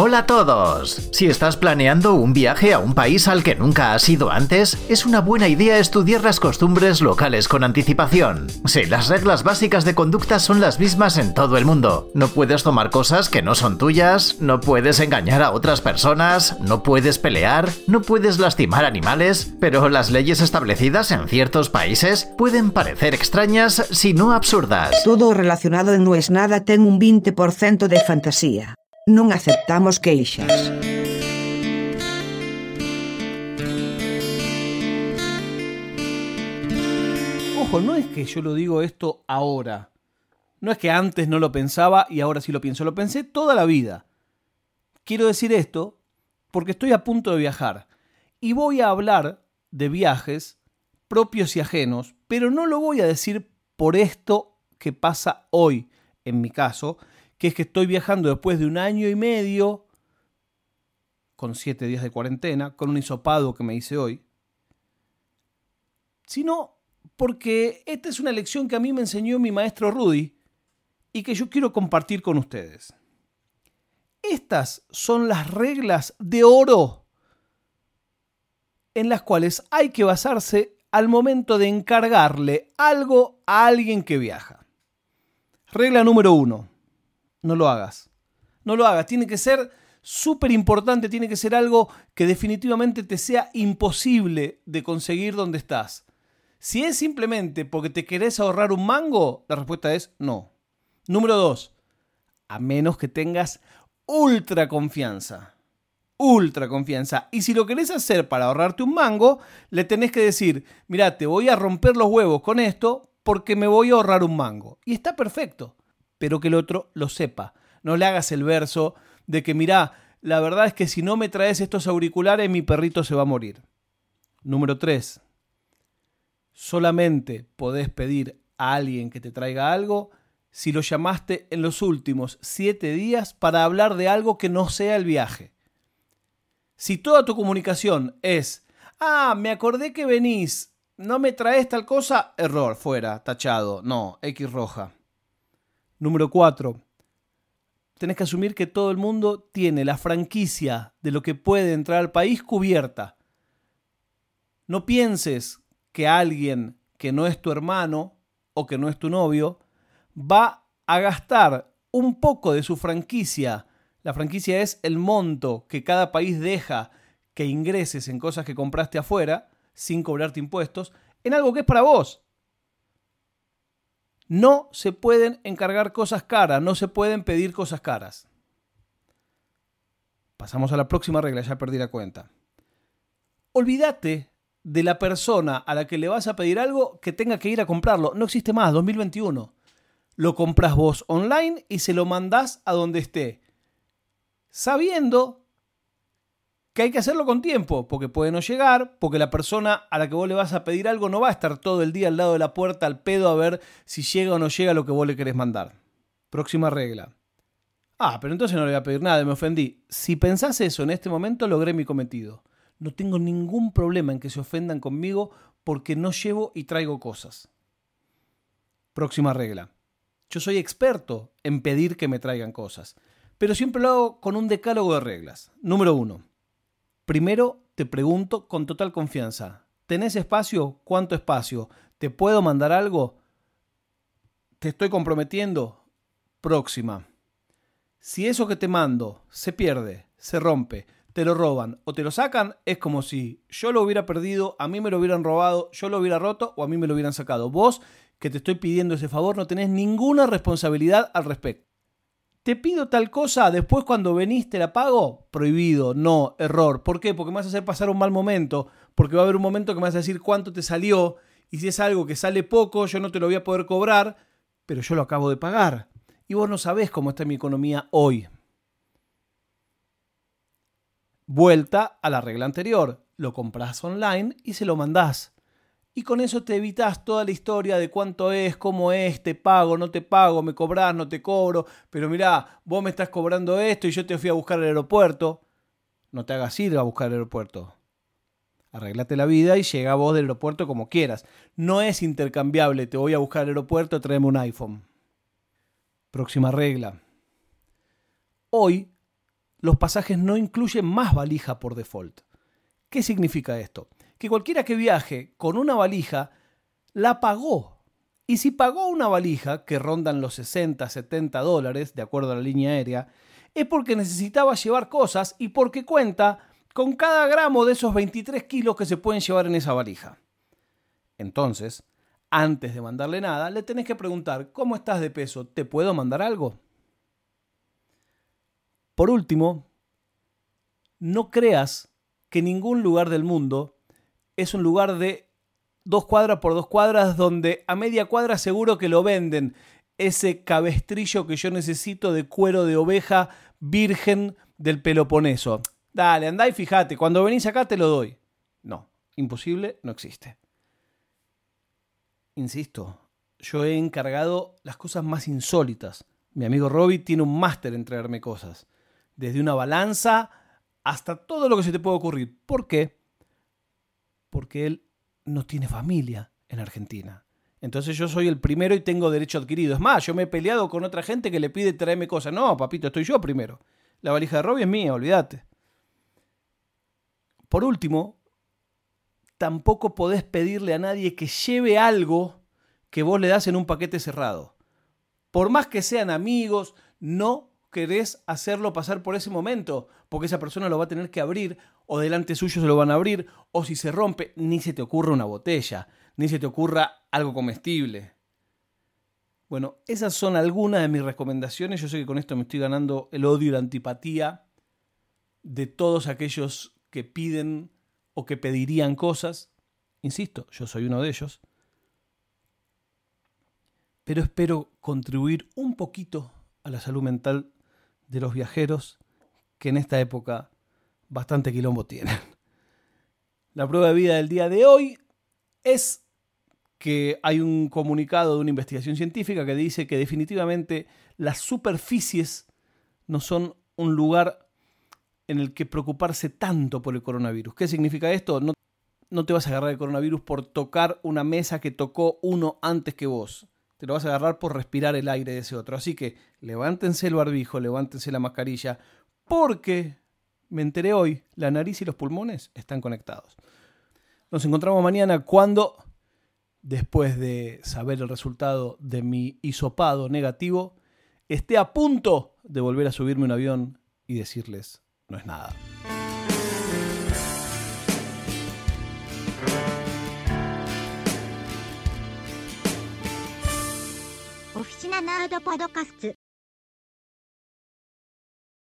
Hola a todos. Si estás planeando un viaje a un país al que nunca has ido antes, es una buena idea estudiar las costumbres locales con anticipación. Si las reglas básicas de conducta son las mismas en todo el mundo. No puedes tomar cosas que no son tuyas, no puedes engañar a otras personas, no puedes pelear, no puedes lastimar animales, pero las leyes establecidas en ciertos países pueden parecer extrañas si no absurdas. Todo relacionado no es nada ten un 20% de fantasía. Non aceptamos queixas. Ojo, no es que yo lo digo esto ahora. No es que antes no lo pensaba y ahora sí lo pienso. Lo pensé toda la vida. Quiero decir esto porque estoy a punto de viajar y voy a hablar de viajes propios y ajenos, pero no lo voy a decir por esto que pasa hoy, en mi caso, que es que estoy viajando después de un año y medio, con siete días de cuarentena, con un hisopado que me hice hoy, sino porque esta es una lección que a mí me enseñó mi maestro Rudy y que yo quiero compartir con ustedes. Estas son las reglas de oro en las cuales hay que basarse al momento de encargarle algo a alguien que viaja. Regla número uno no lo hagas. No lo hagas. Tiene que ser súper importante, tiene que ser algo que definitivamente te sea imposible de conseguir donde estás. Si es simplemente porque te querés ahorrar un mango, la respuesta es no. Número dos, a menos que tengas ultra confianza. Ultra confianza. Y si lo querés hacer para ahorrarte un mango, le tenés que decir, mira, te voy a romper los huevos con esto porque me voy a ahorrar un mango. Y está perfecto pero que el otro lo sepa. No le hagas el verso de que, mirá, la verdad es que si no me traes estos auriculares, mi perrito se va a morir. Número 3. Solamente podés pedir a alguien que te traiga algo si lo llamaste en los últimos siete días para hablar de algo que no sea el viaje. Si toda tu comunicación es, ah, me acordé que venís, no me traes tal cosa, error, fuera, tachado, no, X roja. Número 4. Tenés que asumir que todo el mundo tiene la franquicia de lo que puede entrar al país cubierta. No pienses que alguien que no es tu hermano o que no es tu novio va a gastar un poco de su franquicia. La franquicia es el monto que cada país deja que ingreses en cosas que compraste afuera sin cobrarte impuestos en algo que es para vos. No se pueden encargar cosas caras, no se pueden pedir cosas caras. Pasamos a la próxima regla, ya perdí la cuenta. Olvídate de la persona a la que le vas a pedir algo que tenga que ir a comprarlo. No existe más, 2021. Lo compras vos online y se lo mandás a donde esté. Sabiendo que hay que hacerlo con tiempo, porque puede no llegar, porque la persona a la que vos le vas a pedir algo no va a estar todo el día al lado de la puerta al pedo a ver si llega o no llega lo que vos le querés mandar. Próxima regla. Ah, pero entonces no le voy a pedir nada, me ofendí. Si pensás eso en este momento, logré mi cometido. No tengo ningún problema en que se ofendan conmigo porque no llevo y traigo cosas. Próxima regla. Yo soy experto en pedir que me traigan cosas, pero siempre lo hago con un decálogo de reglas. Número uno Primero te pregunto con total confianza, ¿tenés espacio? ¿Cuánto espacio? ¿Te puedo mandar algo? ¿Te estoy comprometiendo? Próxima. Si eso que te mando se pierde, se rompe, te lo roban o te lo sacan, es como si yo lo hubiera perdido, a mí me lo hubieran robado, yo lo hubiera roto o a mí me lo hubieran sacado. Vos, que te estoy pidiendo ese favor, no tenés ninguna responsabilidad al respecto te pido tal cosa, después cuando venís te la pago, prohibido, no, error. ¿Por qué? Porque me vas a hacer pasar un mal momento, porque va a haber un momento que me vas a decir cuánto te salió, y si es algo que sale poco, yo no te lo voy a poder cobrar, pero yo lo acabo de pagar. Y vos no sabés cómo está mi economía hoy. Vuelta a la regla anterior, lo compras online y se lo mandás y con eso te evitas toda la historia de cuánto es, cómo es, te pago, no te pago, me cobras, no te cobro, pero mirá, vos me estás cobrando esto y yo te fui a buscar al aeropuerto. No te hagas ir a buscar al aeropuerto. Arreglate la vida y llega vos del aeropuerto como quieras. No es intercambiable, te voy a buscar al aeropuerto, tráeme un iPhone. Próxima regla. Hoy los pasajes no incluyen más valija por default. ¿Qué significa esto? Que cualquiera que viaje con una valija la pagó. Y si pagó una valija, que rondan los 60, 70 dólares, de acuerdo a la línea aérea, es porque necesitaba llevar cosas y porque cuenta con cada gramo de esos 23 kilos que se pueden llevar en esa valija. Entonces, antes de mandarle nada, le tenés que preguntar, ¿cómo estás de peso? ¿Te puedo mandar algo? Por último, no creas que ningún lugar del mundo es un lugar de dos cuadras por dos cuadras donde a media cuadra seguro que lo venden ese cabestrillo que yo necesito de cuero de oveja virgen del Peloponeso. Dale, andá y fíjate, cuando venís acá te lo doy. No, imposible, no existe. Insisto, yo he encargado las cosas más insólitas. Mi amigo Robbie tiene un máster en traerme cosas. Desde una balanza hasta todo lo que se te puede ocurrir. ¿Por qué? Porque él no tiene familia en Argentina. Entonces yo soy el primero y tengo derecho adquirido. Es más, yo me he peleado con otra gente que le pide traerme cosas. No, papito, estoy yo primero. La valija de Robbie es mía, olvídate. Por último, tampoco podés pedirle a nadie que lleve algo que vos le das en un paquete cerrado. Por más que sean amigos, no querés hacerlo pasar por ese momento, porque esa persona lo va a tener que abrir, o delante suyo se lo van a abrir, o si se rompe, ni se te ocurra una botella, ni se te ocurra algo comestible. Bueno, esas son algunas de mis recomendaciones. Yo sé que con esto me estoy ganando el odio y la antipatía de todos aquellos que piden o que pedirían cosas. Insisto, yo soy uno de ellos. Pero espero contribuir un poquito a la salud mental de los viajeros que en esta época bastante quilombo tienen. La prueba de vida del día de hoy es que hay un comunicado de una investigación científica que dice que definitivamente las superficies no son un lugar en el que preocuparse tanto por el coronavirus. ¿Qué significa esto? No, no te vas a agarrar el coronavirus por tocar una mesa que tocó uno antes que vos. Te lo vas a agarrar por respirar el aire de ese otro. Así que levántense el barbijo, levántense la mascarilla, porque, me enteré hoy, la nariz y los pulmones están conectados. Nos encontramos mañana cuando, después de saber el resultado de mi hisopado negativo, esté a punto de volver a subirme un avión y decirles no es nada. シナナードパドカスツ。